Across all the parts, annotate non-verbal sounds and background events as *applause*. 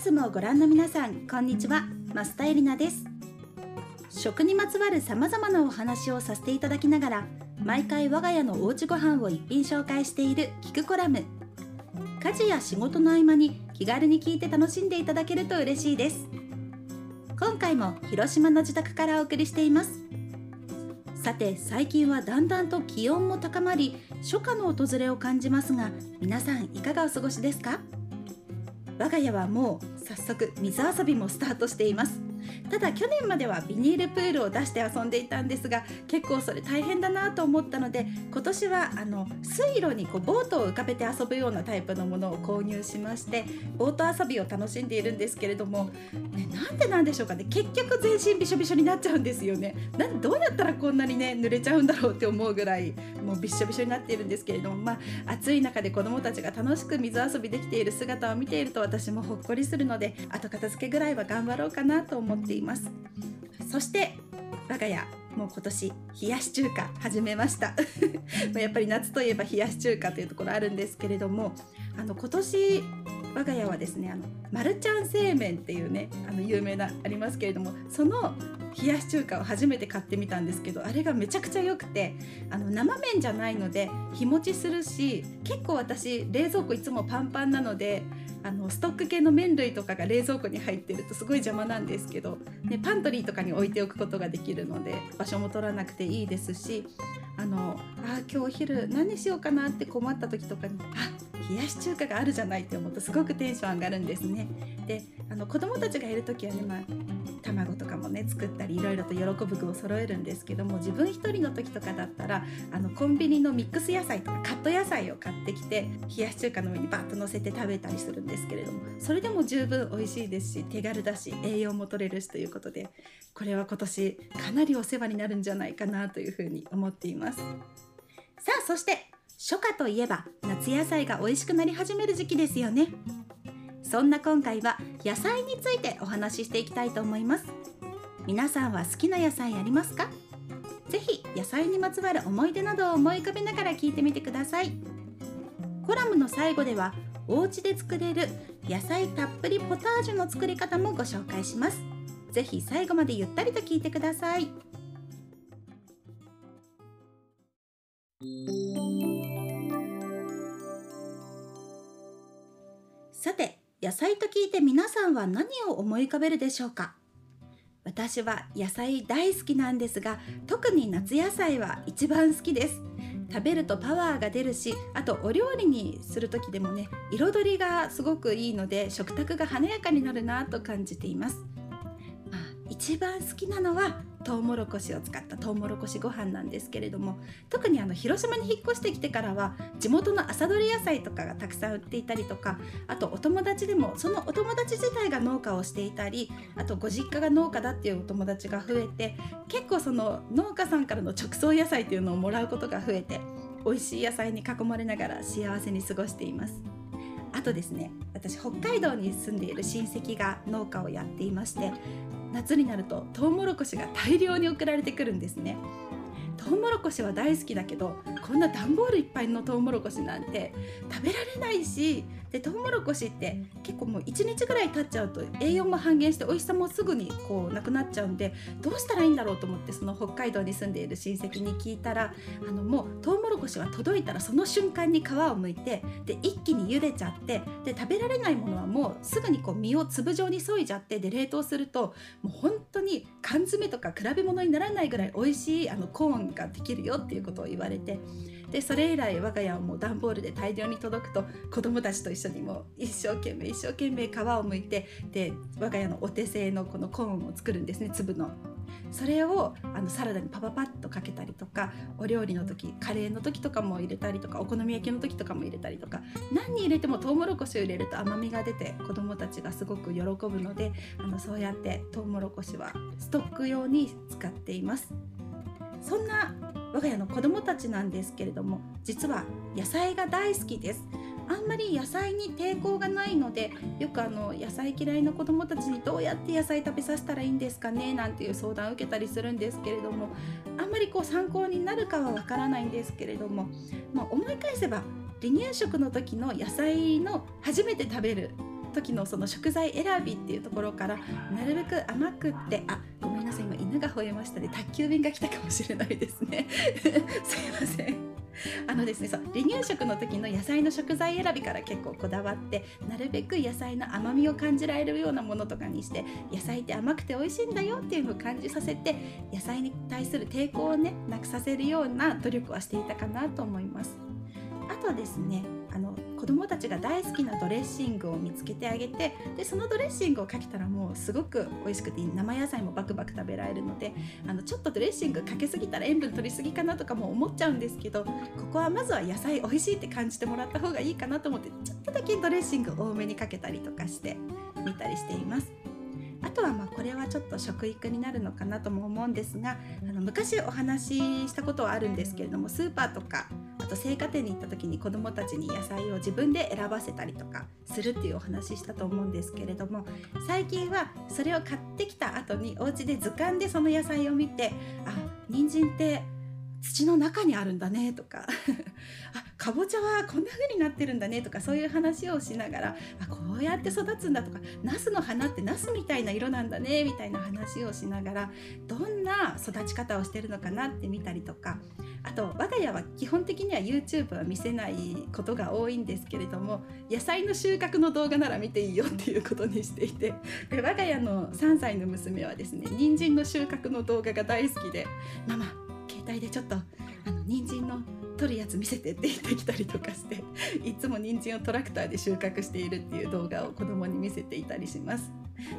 スムをご覧の皆さんこんにちは。増田エリナです。食にまつわる様々なお話をさせていただきながら毎回我が家のおうちご飯を一品紹介しているキクコラム。家事や仕事の合間に気軽に聞いて楽しんでいただけると嬉しいです。今回も広島の自宅からお送りしています。さて最近はだんだんと気温も高まり初夏の訪れを感じますが皆さんいかがお過ごしですか？我が家はもう早速水遊びもスタートしています。ただ去年まではビニールプールを出して遊んでいたんですが結構それ大変だなと思ったので今年はあの水路にこうボートを浮かべて遊ぶようなタイプのものを購入しましてボート遊びを楽しんでいるんですけれども、ね、なんでなんでしょうかね。結局全身びしょびしょになっちゃうんですよね。なんどうやったらこんなにね濡れちゃうんだろうって思うぐらいもうびしょびしょになっているんですけれどもまあ暑い中で子どもたちが楽しく水遊びできている姿を見ていると私もほっこりするので後片付けぐらいは頑張ろうかなと思っています。います。そして我が家もう今年冷やし中華始めました。*laughs* やっぱり夏といえば冷やし中華というところあるんですけれどもあの今年我が家はですねあのマルちゃん製麺っていうねあの有名なありますけれどもその冷やし中華を初めて買ってみたんですけどあれがめちゃくちゃ良くてあの生麺じゃないので日持ちするし結構私冷蔵庫いつもパンパンなのであのストック系の麺類とかが冷蔵庫に入ってるとすごい邪魔なんですけど、ね、パントリーとかに置いておくことができるので場所も取らなくていいですしあのあ今日お昼何しようかなって困った時とかにあ冷やし中華があるじゃないって思うとすごくテンション上がるんですね。であの子供たちがいる時はね、まあ、卵とかもね作ったりいろいろと喜ぶ具を揃えるんですけども自分一人の時とかだったらあのコンビニのミックス野菜とかカット野菜を買ってきて冷やし中華の上にバッと乗せて食べたりするんですけれどもそれでも十分美味しいですし手軽だし栄養も取れるしということでこれは今年かなりお世話になるんじゃないかなというふうに思っています。さあそして初夏といえば夏野菜が美味しくなり始める時期ですよね。そんな今回は野菜についてお話ししていきたいと思います。皆さんは好きな野菜ありますか？ぜひ野菜にまつわる思い出などを思い浮かべながら聞いてみてください。コラムの最後ではお家で作れる野菜たっぷりポタージュの作り方もご紹介します。ぜひ最後までゆったりと聞いてください。さて野菜と聞いて皆さんは何を思い浮かべるでしょうか？私は野菜大好きなんですが特に夏野菜は一番好きです。食べるとパワーが出るしあとお料理にする時でもね彩りがすごくいいので食卓が華やかになるなと感じています、まあ、一番好きなのはトウモロコシを使ったトウモロコシご飯なんですけれども特にあの広島に引っ越してきてからは地元の朝どれ野菜とかがたくさん売っていたりとかあとお友達でもそのお友達自体が農家をしていたりあとご実家が農家だっていうお友達が増えて結構その農家さんからの直送野菜っていうのをもらうことが増えて美味しい野菜に囲まれながら幸せに過ごしています。あとですね私北海道に住んでいる親戚が農家をやっていまして夏になるとトウモロコシが大量に送られてくるんですね。トウモロコシは大好きだけどこんな段ボールいっぱいのトウモロコシなんて食べられないしでトウモロコシって結構もう1日ぐらい経っちゃうと栄養も半減して美味しさもすぐにこうなくなっちゃうんでどうしたらいいんだろうと思ってその北海道に住んでいる親戚に聞いたらあのもうトウモロコシは届いたらその瞬間に皮を剥いてで一気に茹でちゃってで食べられないものはもうすぐにこう身を粒状に削いじゃってで冷凍するともう本当に缶詰とか比べ物にならないぐらい美味しいあのコーンができるよっていうことを言われてでそれ以来我が家はもう段ボールで大量に届くと子供たちと一緒にもう一生懸命一生懸命皮を剥いてで我が家のお手製のこのコーンを作るんですね粒の。それをあのサラダにパパパッとかけたりとかお料理の時カレーの時とかも入れたりとかお好み焼きの時とかも入れたりとか何に入れてもトウモロコシを入れると甘みが出て子どもたちがすごく喜ぶのであのそうやってトウモロコシはストック用に使っています。そんな我が家の子供たちなんですけれども実は野菜が大好きです。あんまり野菜に抵抗がないのでよくあの野菜嫌いの子供たちにどうやって野菜食べさせたらいいんですかねなんていう相談を受けたりするんですけれどもあんまりこう参考になるかはわからないんですけれども、まあ、思い返せば離乳食の時の野菜の初めて食べる時のその食材選びっていうところからなるべく甘くってあごめん今犬が吠えましたね。宅急便が来たかもしれないですね。*laughs* すいません。あのですねそう離乳食の時の野菜の食材選びから結構こだわってなるべく野菜の甘みを感じられるようなものとかにして野菜って甘くて美味しいんだよっていうのを感じさせて野菜に対する抵抗をねなくさせるような努力はしていたかなと思います。あとですね子どもたちが大好きなドレッシングを見つけてあげてでそのドレッシングをかけたらもうすごく美味しくて生野菜もバクバク食べられるのであのちょっとドレッシングかけすぎたら塩分取りすぎかなとかも思っちゃうんですけどここはまずは野菜美味しいって感じてもらった方がいいかなと思ってちょっとだけドレッシング多めにかけたりとかしてみたりしています。あとはまあこれはちょっと食育になるのかなとも思うんですがあの昔お話ししたことはあるんですけれどもスーパーとかと青果店に行った時に子どもたちに野菜を自分で選ばせたりとかするっていうお話したと思うんですけれども最近はそれを買ってきた後にお家で図鑑でその野菜を見てあ人参って土の中にあるんだねとか *laughs* あかぼちゃはこんな風になってるんだねとかそういう話をしながらあこうやって育つんだとかナスの花ってナスみたいな色なんだねみたいな話をしながらどんな育ち方をしてるのかなって見たりとかあと我が家は基本的には YouTube は見せないことが多いんですけれども野菜の収穫の動画なら見ていいよっていうことにしていて我が家の3歳の娘はですね人参の収穫の動画が大好きで「ママ携帯でちょっとあの人参の取るやつ見せてって言ってきたりとかしていつも人参をトラクターで収穫しているっていう動画を子供に見せていたりします。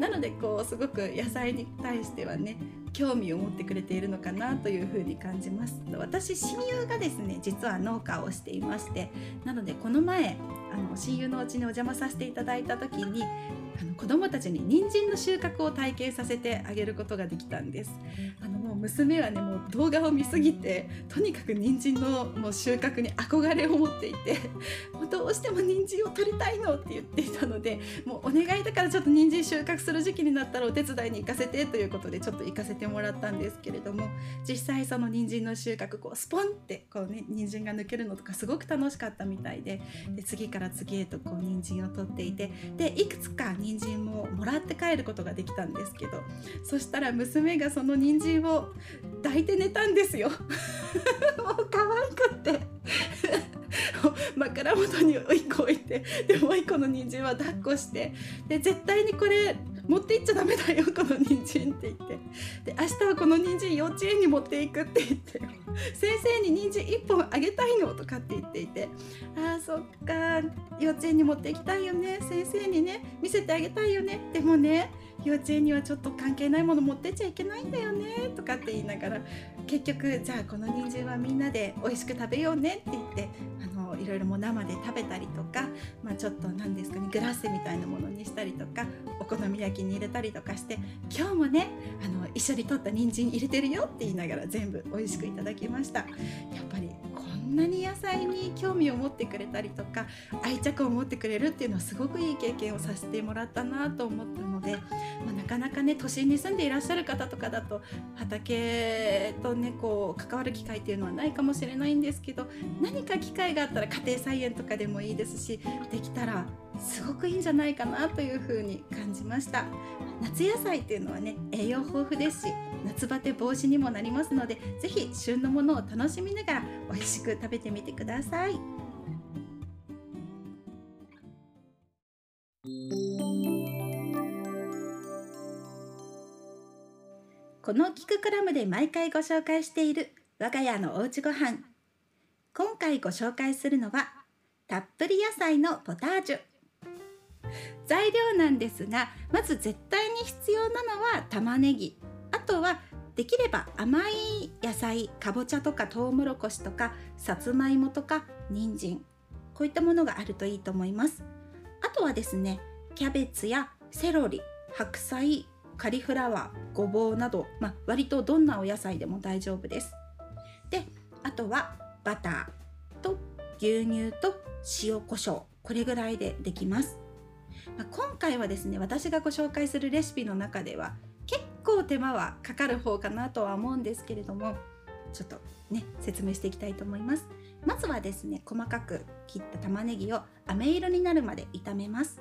なのでこうすごく野菜に対してはね興味を持ってくれているのかなというふうに感じます。私親友がですね実は農家をしていましてなのでこの前あの親友のうちにお邪魔させていただいた時にあの子供たちに人参の収穫を体験させてあげることができたんです。あのもう娘はねもう動画を見すぎてとにかく人参のもう収穫に憧れを持っていて *laughs* もうどうしても人参を取りたいのって言っていたのでもうお願いだからちょっと人参収穫する時期になったらお手伝いに行かせてということでちょっと行かせてもらったんですけれども実際その人参の収穫こうスポンってこうね人参が抜けるのとかすごく楽しかったみたいでで次から次へとこう人参を取っていてでいくつか人人参ももらって帰ることができたんですけどそしたら娘がその人参を抱いて寝たんですよ。もう可愛くって。*laughs* 枕元に1個置いてでもう1個の人参は抱っこしてで絶対にこれ持って行っちゃダメだよこの人参って言って。で明日はこの人参幼稚園に持っていくって言って先生に人参1本あげたいのとかって言っていて。あーそっか。幼稚園に持って行きたいよね。先生にね見せてあげたいよね。でもね幼稚園にはちょっと関係ないもの持ってっちゃいけないんだよねとかって言いながら結局じゃあこの人参はみんなで美味しく食べようねって言ってあのいろいろもう生で食べたりとか、まあ、ちょっと何ですかねグラッセみたいなものにしたりとかお好み焼きに入れたりとかして今日もねあの一緒に取った人参入れてるよって言いながら全部美味しくいただきました。やっぱりこんなに野菜に興味を持ってくれたりとか愛着を持ってくれるっていうのはすごくいい経験をさせてもらったなと思ったので、まあ、なかなかね都心に住んでいらっしゃる方とかだと畑とねこう関わる機会っていうのはないかもしれないんですけど何か機会があったら家庭菜園とかでもいいですしできたらすごくいいんじゃないかなというふうに感じました。夏野菜っていうのはね栄養豊富ですし夏バテ防止にもなりますのでぜひ旬のものを楽しみながら美味しく食べてみてください。このキククラムで毎回ご紹介している我が家のおうちごはん今回ご紹介するのはたっぷり野菜のポタージュ。材料なんですがまず絶対に必要なのは玉ねぎ。あとはできれば甘い野菜かぼちゃとかとうもろこしとかさつまいもとか人参。こういったものがあるといいと思います。あとはですねキャベツやセロリ白菜カリフラワーごぼうなど、まあ、割とどんなお野菜でも大丈夫です。であとはバターと牛乳と塩コショウ。これぐらいでできます、まあ、今回はですね私がご紹介するレシピの中では結構手間はかかる方かなとは思うんですけれどもちょっとね説明していきたいと思います。まずはですね細かく切った玉ねぎを飴色になるまで炒めます。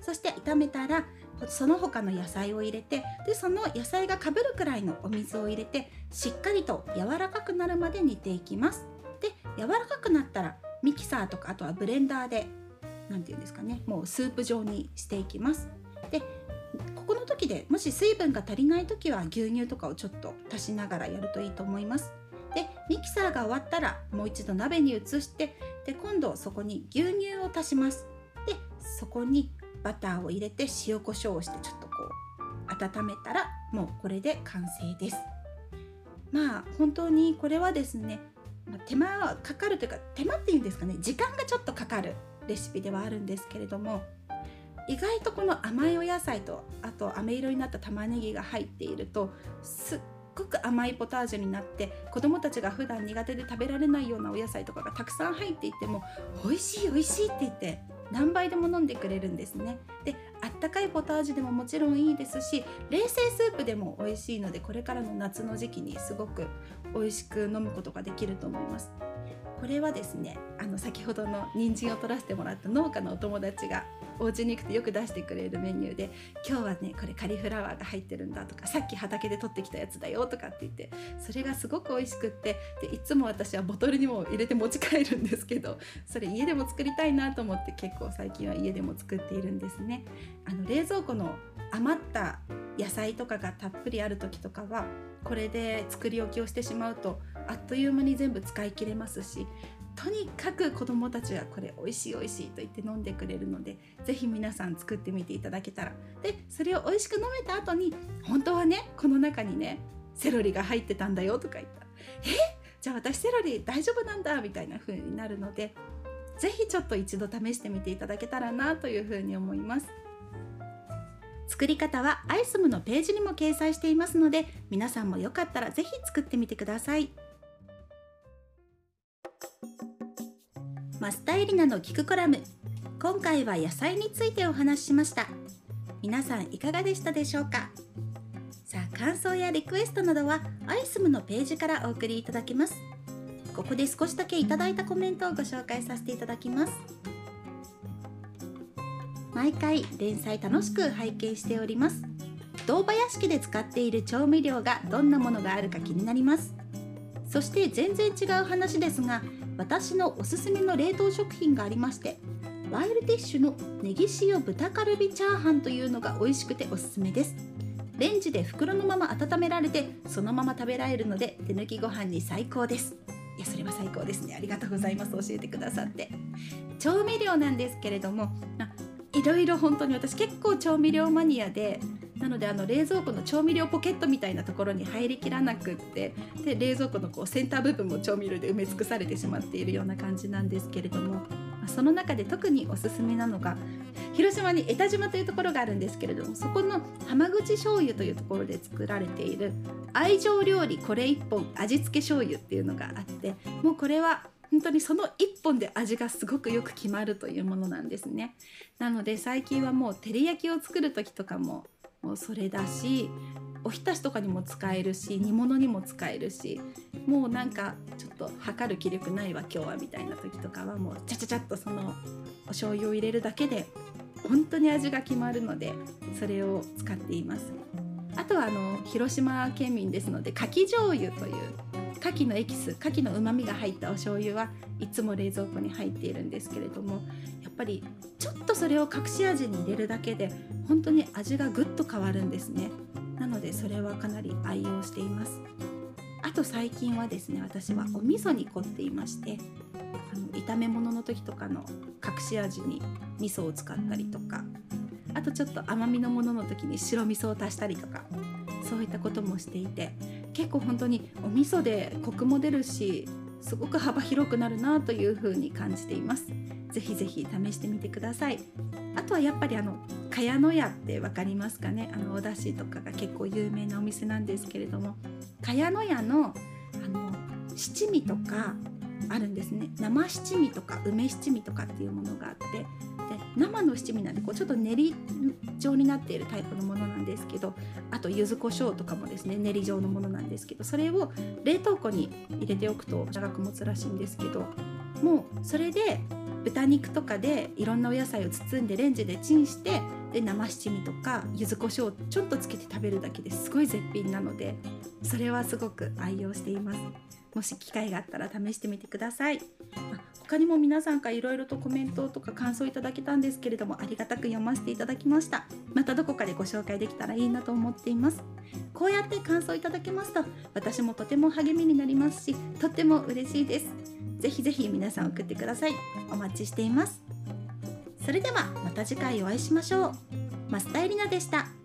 そして炒めたらその他の野菜を入れてでその野菜がかぶるくらいのお水を入れてしっかりと柔らかくなるまで煮ていきます。で柔らかくなったらミキサーとかあとはブレンダーで何て言うんですかね。もうスープ状にしていきます。でここの時でもし水分が足りない時は牛乳とかをちょっと足しながらやるといいと思います。でミキサーが終わったらもう一度鍋に移してで今度そこに牛乳を足します。でそこにバターを入れて塩コショウをしてちょっとこう温めたらもうこれで完成です。まあ本当にこれはですね手間はかかるというか手間っていうんですかね。時間がちょっとかかる。レシピではあるんですけれども意外とこの甘いお野菜とあと飴色になった玉ねぎが入っているとすっごく甘いポタージュになって子どもたちが普段苦手で食べられないようなお野菜とかがたくさん入っていても美味しい美味しいって言って何杯でも飲んでくれるんですね。であったかいポタージュでももちろんいいですし冷製スープでも美味しいのでこれからの夏の時期にすごく美味しく飲むことができると思います。これはですねあの先ほどの人参を取らせてもらった農家のお友達がお家に行くとよく出してくれるメニューで今日はねこれカリフラワーが入ってるんだとかさっき畑で取ってきたやつだよとかって言ってそれがすごく美味しくってでいつも私はボトルにも入れて持ち帰るんですけどそれ家でも作りたいなと思って結構最近は家でも作っているんですね。あの冷蔵庫の余った野菜とかがたっぷりある時とかはこれで作り置きをしてしまうとあっという間に全部使い切れますしとにかく子どもたちはこれ美味しい美味しいと言って飲んでくれるので是非皆さん作ってみていただけたらでそれを美味しく飲めた後に本当はねこの中にねセロリが入ってたんだよとか言ったら「え？じゃあ私セロリ大丈夫なんだ」みたいな風になるので是非ちょっと一度試してみていただけたらなというふうに思います。作り方はアイスムのページにも掲載していますので皆さんもよかったら是非作ってみてください。マスタエリナの聞くコラム。今回は野菜についてお話ししました。皆さんいかがでしたでしょうか？さあ感想やリクエストなどはアイスムのページからお送りいただけます。ここで少しだけいただいたコメントをご紹介させていただきます。毎回連載楽しく拝見しております。堂場屋敷で使っている調味料がどんなものがあるか気になります。そして全然違う話ですが私のおすすめの冷凍食品がありましてワイルディッシュのネギ塩豚カルビチャーハンというのが美味しくておすすめです。レンジで袋のまま温められてそのまま食べられるので手抜きご飯に最高です。いやそれは最高ですね。ありがとうございます。教えてくださって。調味料なんですけれどもいろいろ本当に私結構調味料マニアでなのであの冷蔵庫の調味料ポケットみたいなところに入りきらなくってで冷蔵庫のこうセンター部分も調味料で埋め尽くされてしまっているような感じなんですけれども、その中で特におすすめなのが広島に江田島というところがあるんですけれどもそこの浜口醤油というところで作られている愛情料理これ1本味付け醤油っていうのがあってもうこれは本当にその1本で味がすごくよく決まるというものなんですね。なので最近はもう照り焼きを作る時とかももうそれだしおひたしとかにも使えるし煮物にも使えるしもうなんかちょっと測る気力ないわ今日はみたいな時とかはもうちゃちゃちゃっとそのお醤油を入れるだけで本当に味が決まるのでそれを使っています。あとはあの広島県民ですのでかき醤油という牡蠣のエキス牡蠣のうまみが入ったお醤油はいつも冷蔵庫に入っているんですけれどもやっぱりちょっとそれを隠し味に入れるだけで本当に味がぐっと変わるんですね。なのでそれはかなり愛用しています。あと最近はですね私はお味噌に凝っていましてあの炒め物の時とかの隠し味に味噌を使ったりとかあとちょっと甘みのものの時に白味噌を足したりとかそういったこともしていて結構本当にお味噌でコクも出るしすごく幅広くなるなというふうに感じています。ぜひぜひ試してみてください。あとはやっぱりあの茅野屋って分かりますかね？あのお出汁とかが結構有名なお店なんですけれども茅野屋のあの七味とかあるんですね。生七味とか梅七味とかっていうものがあってで生の七味なんでこうちょっと練り状になっているタイプのものなんですけどあと柚子胡椒とかもですね練り状のものなんですけどそれを冷凍庫に入れておくと長く持つらしいんですけどもうそれで豚肉とかでいろんなお野菜を包んでレンジでチンしてで生七味とか柚子胡椒をちょっとつけて食べるだけですごい絶品なのでそれはすごく愛用しています。もし機会があったら試してみてください。他にも皆さんからいろいろとコメントとか感想いただけたんですけれどもありがたく読ませていただきました。またどこかでご紹介できたらいいなと思っています。こうやって感想いただけますと私もとても励みになりますしとっても嬉しいです。ぜひぜひ皆さん送ってください。お待ちしています。それではまた次回お会いしましょう。増田エリナでした。